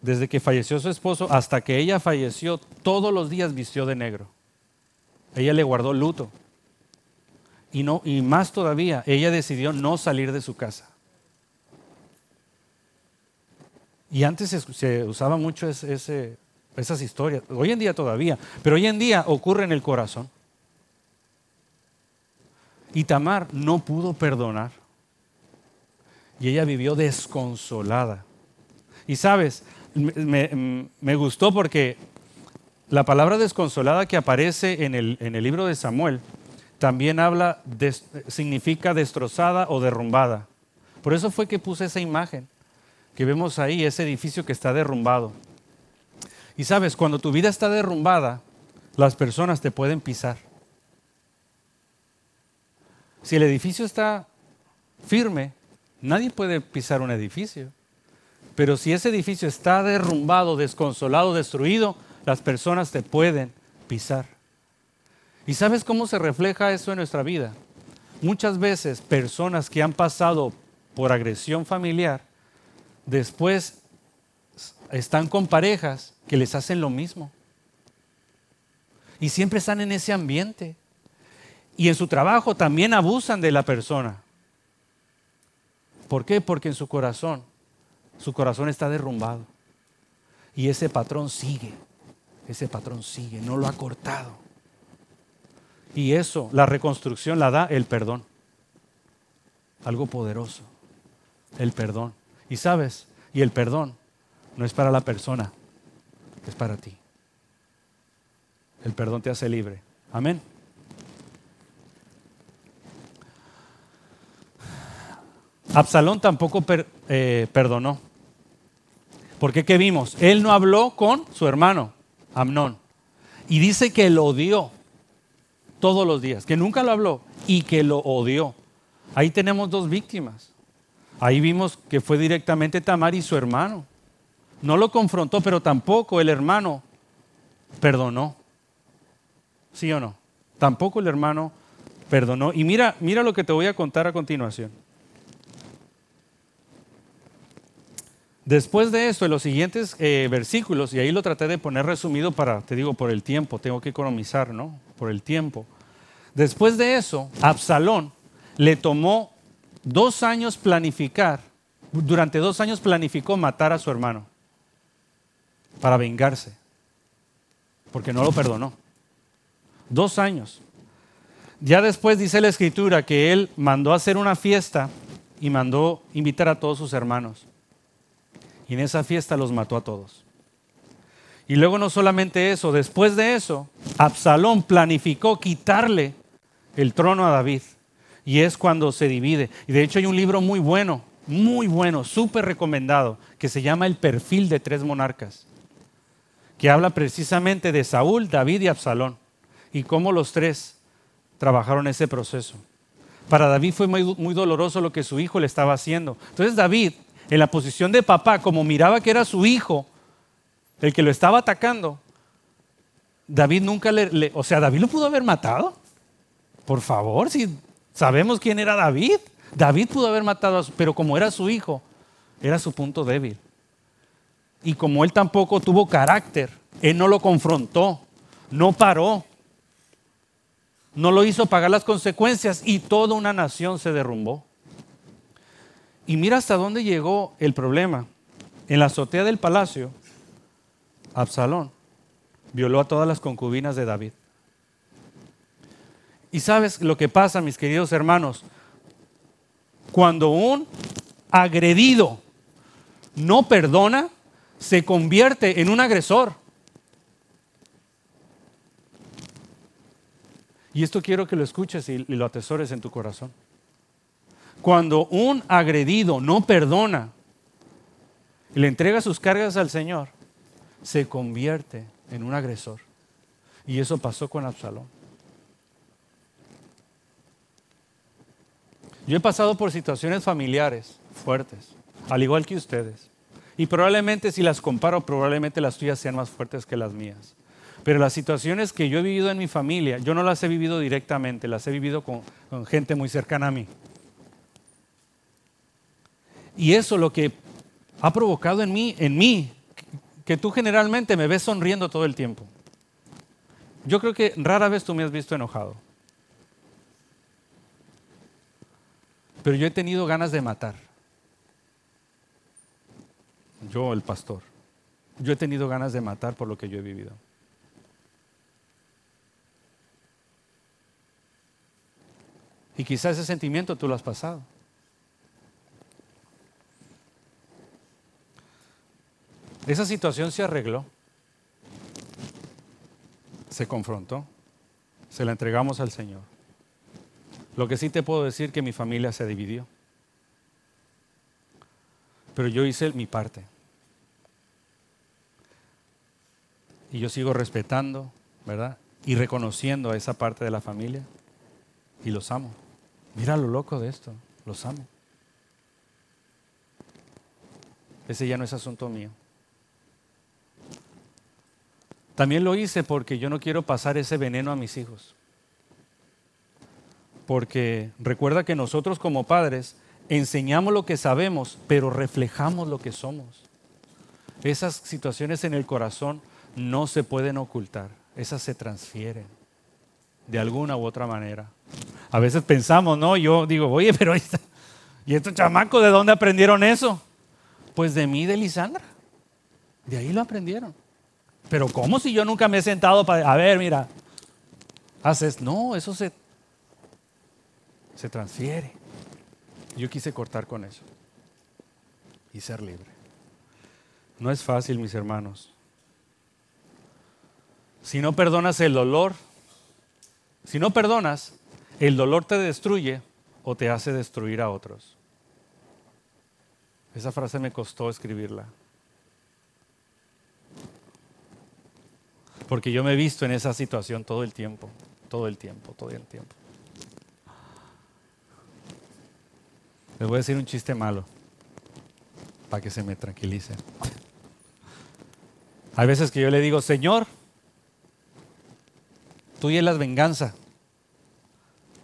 desde que falleció su esposo hasta que ella falleció, todos los días vistió de negro. Ella le guardó luto. Y, no, y más todavía, ella decidió no salir de su casa. Y antes se, usaba mucho esas historias, hoy en día todavía, pero hoy en día ocurre en el corazón. Y Tamar no pudo perdonar. Y ella vivió desconsolada. Y sabes, me, gustó porque la palabra desconsolada que aparece en el, en el libro de Samuel también habla, significa destrozada o derrumbada. Por eso fue que puse esa imagen que vemos ahí, ese edificio que está derrumbado. Y sabes, cuando tu vida está derrumbada, las personas te pueden pisar. Si el edificio está firme, nadie puede pisar un edificio. Pero si ese edificio está derrumbado, desconsolado, destruido, las personas te pueden pisar. ¿Y sabes cómo se refleja eso en nuestra vida? Muchas veces personas que han pasado por agresión familiar, después están con parejas que les hacen lo mismo. Y siempre están en ese ambiente. Y en su trabajo también abusan de la persona. ¿Por qué? Porque en su corazón su corazón está derrumbado. Y ese patrón sigue, ese patrón sigue, no lo ha cortado. Y eso, la reconstrucción la da el perdón. Algo poderoso, el perdón. Y sabes, y el perdón no es para la persona, es para ti. El perdón te hace libre. Amén. Absalón tampoco eh, perdonó. Porque ¿qué vimos? Él no habló con su hermano, Amnón. Y dice que lo odió todos los días, que nunca lo habló y que lo odió. Ahí tenemos dos víctimas. Ahí vimos que fue directamente Tamar y su hermano. No lo confrontó, pero tampoco el hermano perdonó. ¿Sí o no? Tampoco el hermano perdonó. Y mira, mira lo que te voy a contar a continuación. Después de esto, en los siguientes eh, versículos, y ahí lo traté de poner resumido para, te digo, por el tiempo, tengo que economizar, ¿no? Por el tiempo. Después de eso, Absalón le tomó dos años planificar, durante dos años planificó matar a su hermano para vengarse, porque no lo perdonó. Dos años. Ya después dice la escritura que él mandó hacer una fiesta y mandó invitar a todos sus hermanos. Y en esa fiesta los mató a todos. Y luego no solamente eso, después de eso, Absalón planificó quitarle el trono a David. Y es cuando se divide. Y de hecho hay un libro muy bueno, muy bueno, súper recomendado, que se llama El perfil de tres monarcas, que habla precisamente de Saúl, David y Absalón, y cómo los tres trabajaron ese proceso. Para David fue muy, doloroso lo que su hijo le estaba haciendo. Entonces David, en la posición de papá, como miraba que era su hijo el que lo estaba atacando, David nunca le, o sea, David lo pudo haber matado. Por favor, si sabemos quién era David, David pudo haber matado a su, pero como era su hijo, era su punto débil. Y como él tampoco tuvo carácter, él no lo confrontó, no paró, no lo hizo pagar las consecuencias y toda una nación se derrumbó. Y mira hasta dónde llegó el problema. En la azotea del palacio, Absalón violó a todas las concubinas de David. Y sabes lo que pasa, mis queridos hermanos, cuando un agredido no perdona, se convierte en un agresor. Y esto quiero que lo escuches y lo atesores en tu corazón. Cuando un agredido no perdona y le entrega sus cargas al Señor, se convierte en un agresor. Y eso pasó con Absalón. Yo he pasado por situaciones familiares fuertes, al igual que ustedes. Y probablemente si las comparo, probablemente las tuyas sean más fuertes que las mías. Pero las situaciones que yo he vivido en mi familia, yo no las he vivido directamente, las he vivido con, gente muy cercana a mí. Y eso lo que ha provocado en mí, en mí, que tú generalmente me ves sonriendo todo el tiempo. Yo creo que rara vez tú me has visto enojado. Pero yo he tenido ganas de matar. Yo, el pastor. Yo he tenido ganas de matar por lo que yo he vivido. Y quizás ese sentimiento tú lo has pasado. Esa situación se arregló, se confrontó, se la entregamos al Señor. Lo que sí te puedo decir que mi familia se dividió. Pero yo hice mi parte. Y yo sigo respetando, ¿verdad? Y reconociendo a esa parte de la familia. Y los amo. Mira lo loco de esto. Los amo. Ese ya no es asunto mío. También lo hice porque yo no quiero pasar ese veneno a mis hijos. Porque recuerda que nosotros como padres enseñamos lo que sabemos, pero reflejamos lo que somos. Esas situaciones en el corazón no se pueden ocultar, esas se transfieren de alguna u otra manera. A veces pensamos, no, yo digo, oye, pero ¿y estos chamacos de dónde aprendieron eso? Pues de mí, de Lisandra. De ahí lo aprendieron. Pero ¿cómo si yo nunca me he sentado para, a ver, mira, haces, no, eso se, se transfiere. Yo quise cortar con eso y ser libre. No es fácil, mis hermanos. Si no perdonas el dolor, si no perdonas, el dolor te destruye o te hace destruir a otros. Esa frase me costó escribirla. Porque yo me he visto en esa situación todo el tiempo, todo el tiempo, todo el tiempo. Les voy a decir un chiste malo para que se me tranquilice. Hay veces que yo le digo, Señor, tuya es la venganza,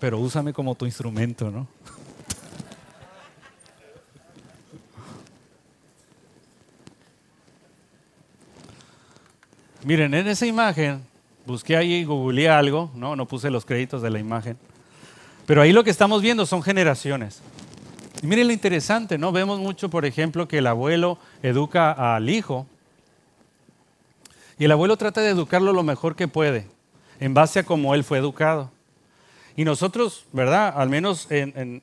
pero úsame como tu instrumento, ¿no? Miren, en esa imagen, busqué ahí googleé algo, ¿no? no puse los créditos de la imagen, pero ahí lo que estamos viendo son generaciones. Y miren lo interesante, ¿no? Vemos mucho, por ejemplo, que el abuelo educa al hijo y el abuelo trata de educarlo lo mejor que puede, en base a cómo él fue educado. Y nosotros, ¿verdad? Al menos en,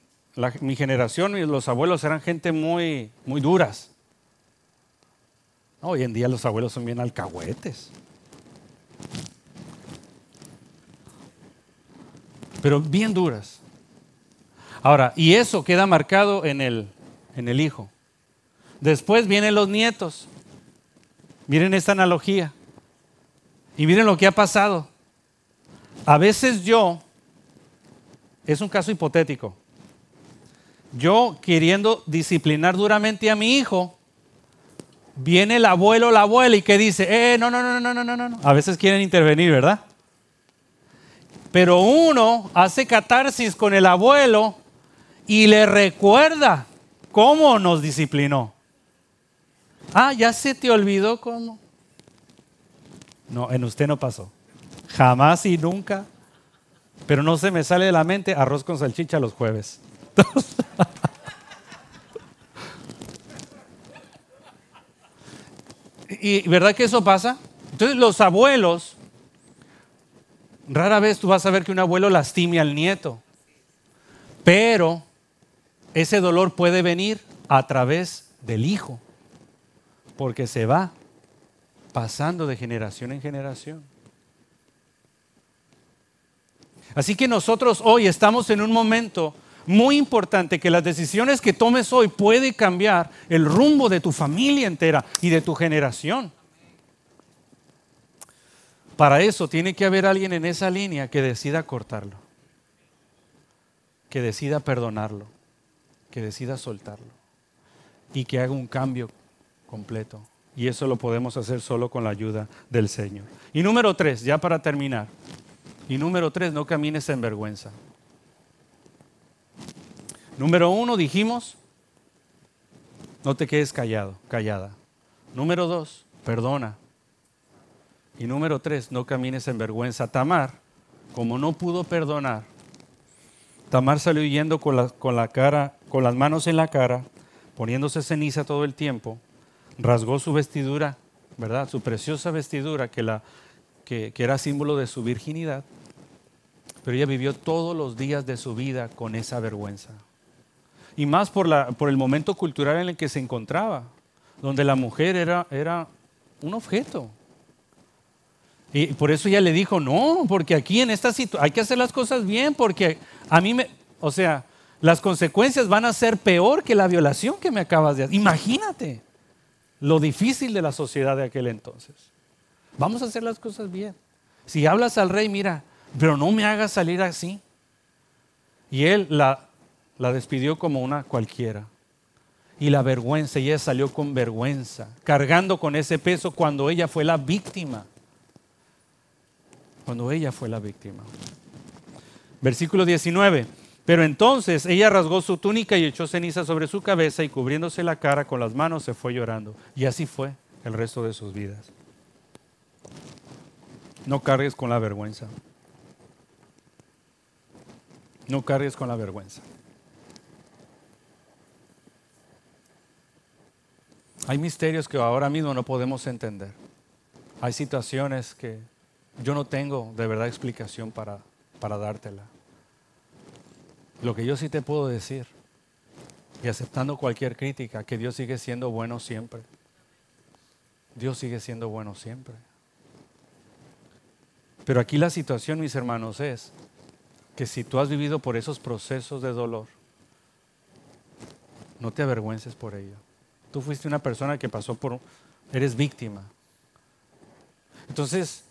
mi generación, los abuelos eran gente muy, muy duras. Hoy en día los abuelos son bien alcahuetes. Pero bien duras. Ahora, y eso queda marcado en el, en el hijo. Después vienen los nietos. Miren esta analogía. Y miren lo que ha pasado. A veces yo, es un caso hipotético, yo queriendo disciplinar duramente a mi hijo, viene el abuelo o la abuela y que dice, eh, no, no, no, no, no, no, no. A veces quieren intervenir, ¿verdad? Pero uno hace catarsis con el abuelo y le recuerda cómo nos disciplinó. Ah, ya se te olvidó cómo. No, en usted no pasó. Jamás y nunca. Pero no se me sale de la mente arroz con salchicha los jueves. y verdad que eso pasa. Entonces los abuelos, rara vez tú vas a ver que un abuelo lastime al nieto. Pero ese dolor puede venir a través del hijo, porque se va pasando de generación en generación. Así que nosotros hoy estamos en un momento muy importante que las decisiones que tomes hoy pueden cambiar el rumbo de tu familia entera y de tu generación. Para eso tiene que haber alguien en esa línea que decida cortarlo, que decida perdonarlo, que decida soltarlo y que haga un cambio completo. Y eso lo podemos hacer solo con la ayuda del Señor. Y número tres, ya para terminar. Y número tres, no camines en vergüenza. Número uno, dijimos, no te quedes callado, callada. Número dos, perdona. Y número tres, no camines en vergüenza. Tamar, como no pudo perdonar, Tamar salió yendo con la, con la cara, con las manos en la cara, poniéndose ceniza todo el tiempo, rasgó su vestidura, ¿verdad? Su preciosa vestidura que, la, que, era símbolo de su virginidad, pero ella vivió todos los días de su vida con esa vergüenza. Y más por, la, por el momento cultural en el que se encontraba, donde la mujer era, era un objeto. Y por eso ella le dijo, no, porque aquí en esta situación hay que hacer las cosas bien, porque a mí me, o sea, las consecuencias van a ser peor que la violación que me acabas de hacer. Imagínate lo difícil de la sociedad de aquel entonces. Vamos a hacer las cosas bien. Si hablas al rey, mira, pero no me hagas salir así. Y él la, la despidió como una cualquiera. Y la vergüenza, y ella salió con vergüenza, cargando con ese peso cuando ella fue la víctima. Cuando ella fue la víctima. Versículo 19. Pero entonces ella rasgó su túnica y echó ceniza sobre su cabeza y cubriéndose la cara con las manos se fue llorando. Y así fue el resto de sus vidas. No cargues con la vergüenza. No cargues con la vergüenza. Hay misterios que ahora mismo no podemos entender. Hay situaciones que yo no tengo de verdad explicación para, para dártela. Lo que yo sí te puedo decir, y aceptando cualquier crítica, que Dios sigue siendo bueno siempre. Dios sigue siendo bueno siempre. Pero aquí la situación, mis hermanos, es que si tú has vivido por esos procesos de dolor, no te avergüences por ello. Tú fuiste una persona que pasó por, eres víctima. Entonces,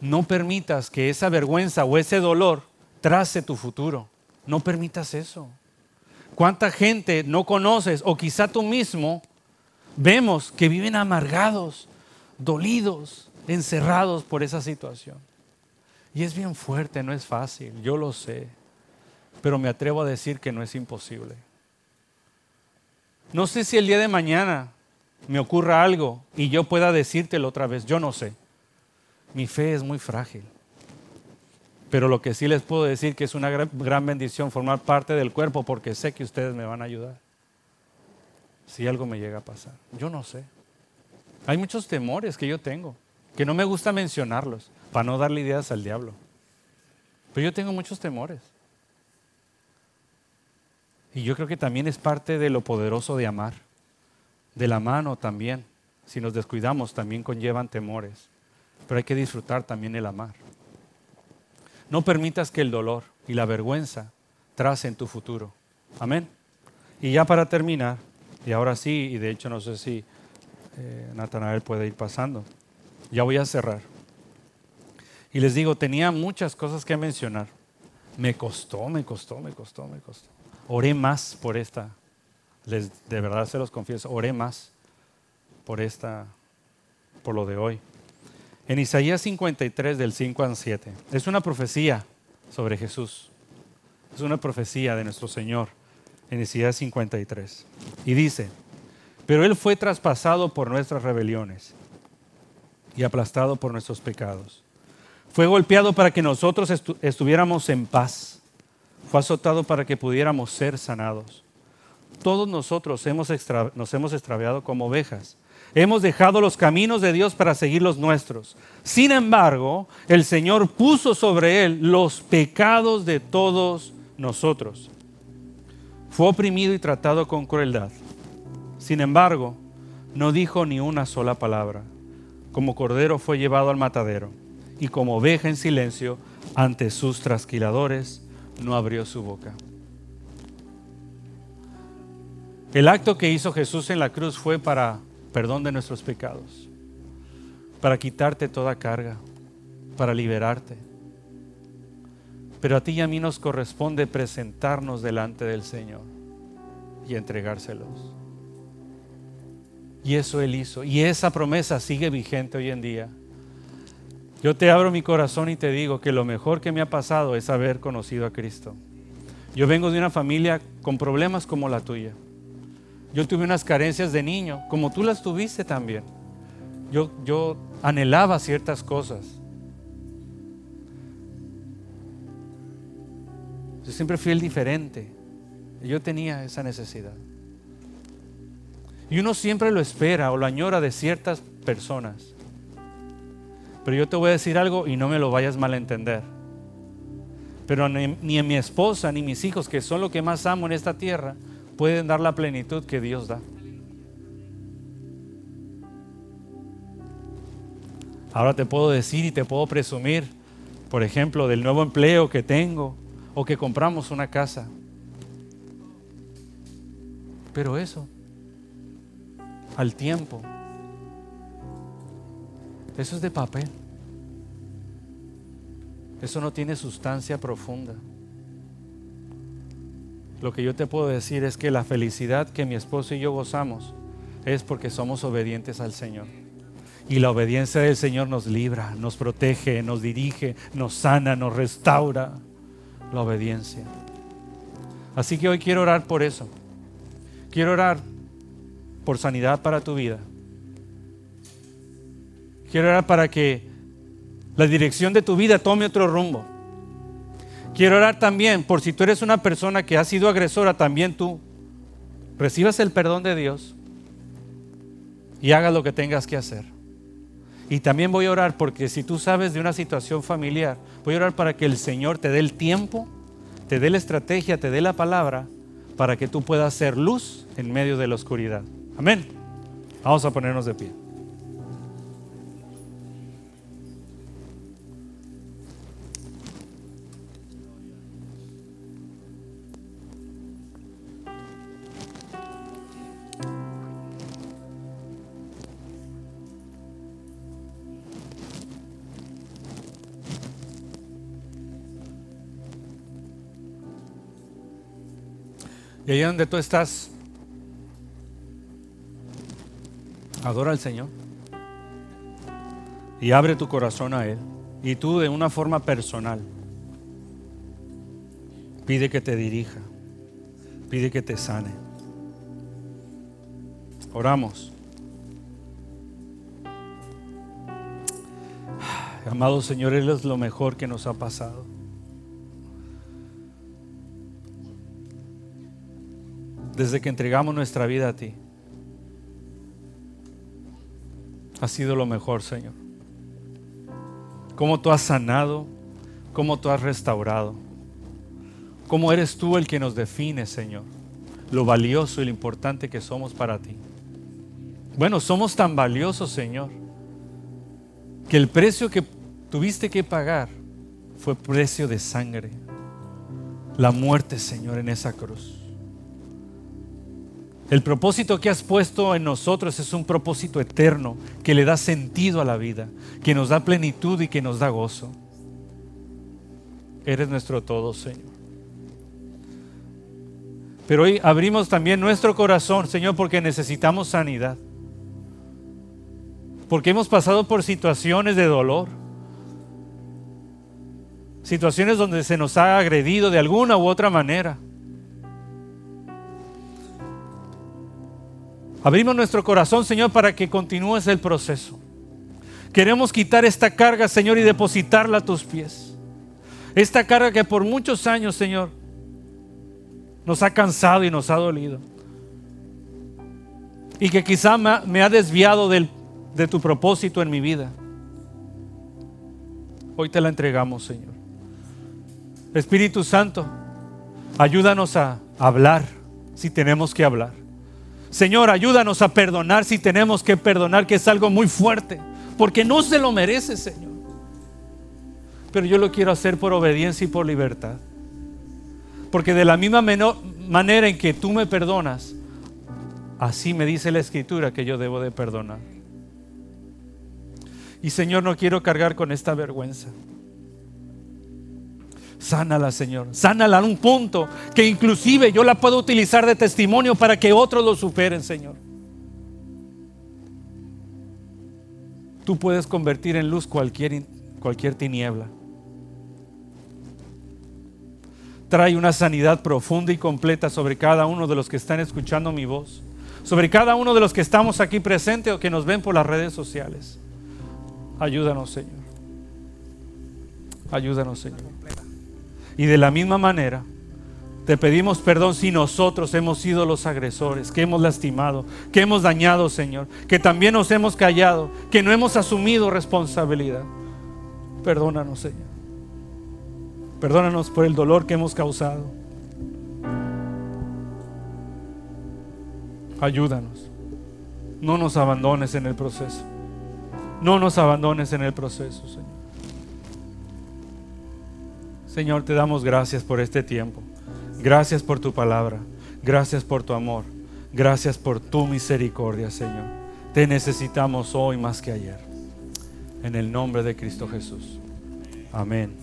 no permitas que esa vergüenza o ese dolor trace tu futuro. No permitas eso. ¿Cuánta gente no conoces o quizá tú mismo vemos que viven amargados, dolidos, encerrados por esa situación? Y es bien fuerte, no es fácil, yo lo sé, pero me atrevo a decir que no es imposible. No sé si el día de mañana me ocurra algo y yo pueda decírtelo otra vez, yo no sé. Mi fe es muy frágil. Pero lo que sí les puedo decir que es una gran, gran bendición formar parte del cuerpo porque sé que ustedes me van a ayudar. Si algo me llega a pasar. Yo no sé. Hay muchos temores que yo tengo, que no me gusta mencionarlos, para no darle ideas al diablo. Pero yo tengo muchos temores. Y yo creo que también es parte de lo poderoso de amar. De la mano también. Si nos descuidamos también conllevan temores. Pero hay que disfrutar también el amar. No permitas que el dolor y la vergüenza tracen tu futuro. Amén. Y ya para terminar, y ahora sí, y de hecho no sé si eh, Natanael puede ir pasando, ya voy a cerrar. Y les digo, tenía muchas cosas que mencionar. Me costó, me costó, me costó, me costó. Oré más por esta, les, de verdad se los confieso, oré más por esta, por lo de hoy. En Isaías 53 del 5 al 7, es una profecía sobre Jesús. Es una profecía de nuestro Señor en Isaías 53. Y dice, pero Él fue traspasado por nuestras rebeliones y aplastado por nuestros pecados. Fue golpeado para que nosotros estuviéramos en paz. Fue azotado para que pudiéramos ser sanados. Todos nosotros hemos nos hemos extraviado como ovejas. Hemos dejado los caminos de Dios para seguir los nuestros. Sin embargo, el Señor puso sobre él los pecados de todos nosotros. Fue oprimido y tratado con crueldad. Sin embargo, no dijo ni una sola palabra. Como cordero fue llevado al matadero y como oveja en silencio ante sus trasquiladores, no abrió su boca. El acto que hizo Jesús en la cruz fue para perdón de nuestros pecados, para quitarte toda carga, para liberarte. Pero a ti y a mí nos corresponde presentarnos delante del Señor y entregárselos. Y eso Él hizo. Y esa promesa sigue vigente hoy en día. Yo te abro mi corazón y te digo que lo mejor que me ha pasado es haber conocido a Cristo. Yo vengo de una familia con problemas como la tuya. Yo tuve unas carencias de niño, como tú las tuviste también. Yo, yo anhelaba ciertas cosas. Yo siempre fui el diferente. Yo tenía esa necesidad. Y uno siempre lo espera o lo añora de ciertas personas. Pero yo te voy a decir algo y no me lo vayas mal a entender. Pero ni, ni mi esposa ni mis hijos, que son lo que más amo en esta tierra, pueden dar la plenitud que Dios da. Ahora te puedo decir y te puedo presumir, por ejemplo, del nuevo empleo que tengo o que compramos una casa. Pero eso, al tiempo, eso es de papel. Eso no tiene sustancia profunda. Lo que yo te puedo decir es que la felicidad que mi esposo y yo gozamos es porque somos obedientes al Señor. Y la obediencia del Señor nos libra, nos protege, nos dirige, nos sana, nos restaura. La obediencia. Así que hoy quiero orar por eso. Quiero orar por sanidad para tu vida. Quiero orar para que la dirección de tu vida tome otro rumbo. Quiero orar también por si tú eres una persona que ha sido agresora, también tú recibas el perdón de Dios y hagas lo que tengas que hacer. Y también voy a orar porque si tú sabes de una situación familiar, voy a orar para que el Señor te dé el tiempo, te dé la estrategia, te dé la palabra para que tú puedas ser luz en medio de la oscuridad. Amén. Vamos a ponernos de pie. Y ahí donde tú estás, adora al Señor. Y abre tu corazón a Él. Y tú de una forma personal, pide que te dirija. Pide que te sane. Oramos. Amado Señor, Él es lo mejor que nos ha pasado. Desde que entregamos nuestra vida a ti. Ha sido lo mejor, Señor. Cómo tú has sanado, cómo tú has restaurado. Cómo eres tú el que nos define, Señor. Lo valioso y lo importante que somos para ti. Bueno, somos tan valiosos, Señor, que el precio que tuviste que pagar fue precio de sangre. La muerte, Señor, en esa cruz. El propósito que has puesto en nosotros es un propósito eterno que le da sentido a la vida, que nos da plenitud y que nos da gozo. Eres nuestro todo, Señor. Pero hoy abrimos también nuestro corazón, Señor, porque necesitamos sanidad. Porque hemos pasado por situaciones de dolor. Situaciones donde se nos ha agredido de alguna u otra manera. Abrimos nuestro corazón, Señor, para que continúes el proceso. Queremos quitar esta carga, Señor, y depositarla a tus pies. Esta carga que por muchos años, Señor, nos ha cansado y nos ha dolido. Y que quizá me ha desviado de tu propósito en mi vida. Hoy te la entregamos, Señor. Espíritu Santo, ayúdanos a hablar si tenemos que hablar. Señor, ayúdanos a perdonar si tenemos que perdonar, que es algo muy fuerte, porque no se lo merece, Señor. Pero yo lo quiero hacer por obediencia y por libertad. Porque de la misma manera en que tú me perdonas, así me dice la escritura que yo debo de perdonar. Y Señor, no quiero cargar con esta vergüenza. Sánala, Señor. Sánala a un punto que inclusive yo la puedo utilizar de testimonio para que otros lo superen, Señor. Tú puedes convertir en luz cualquier, cualquier tiniebla. Trae una sanidad profunda y completa sobre cada uno de los que están escuchando mi voz, sobre cada uno de los que estamos aquí presentes o que nos ven por las redes sociales. Ayúdanos, Señor. Ayúdanos, Señor. Y de la misma manera, te pedimos perdón si nosotros hemos sido los agresores, que hemos lastimado, que hemos dañado, Señor, que también nos hemos callado, que no hemos asumido responsabilidad. Perdónanos, Señor. Perdónanos por el dolor que hemos causado. Ayúdanos. No nos abandones en el proceso. No nos abandones en el proceso, Señor. Señor, te damos gracias por este tiempo. Gracias por tu palabra. Gracias por tu amor. Gracias por tu misericordia, Señor. Te necesitamos hoy más que ayer. En el nombre de Cristo Jesús. Amén.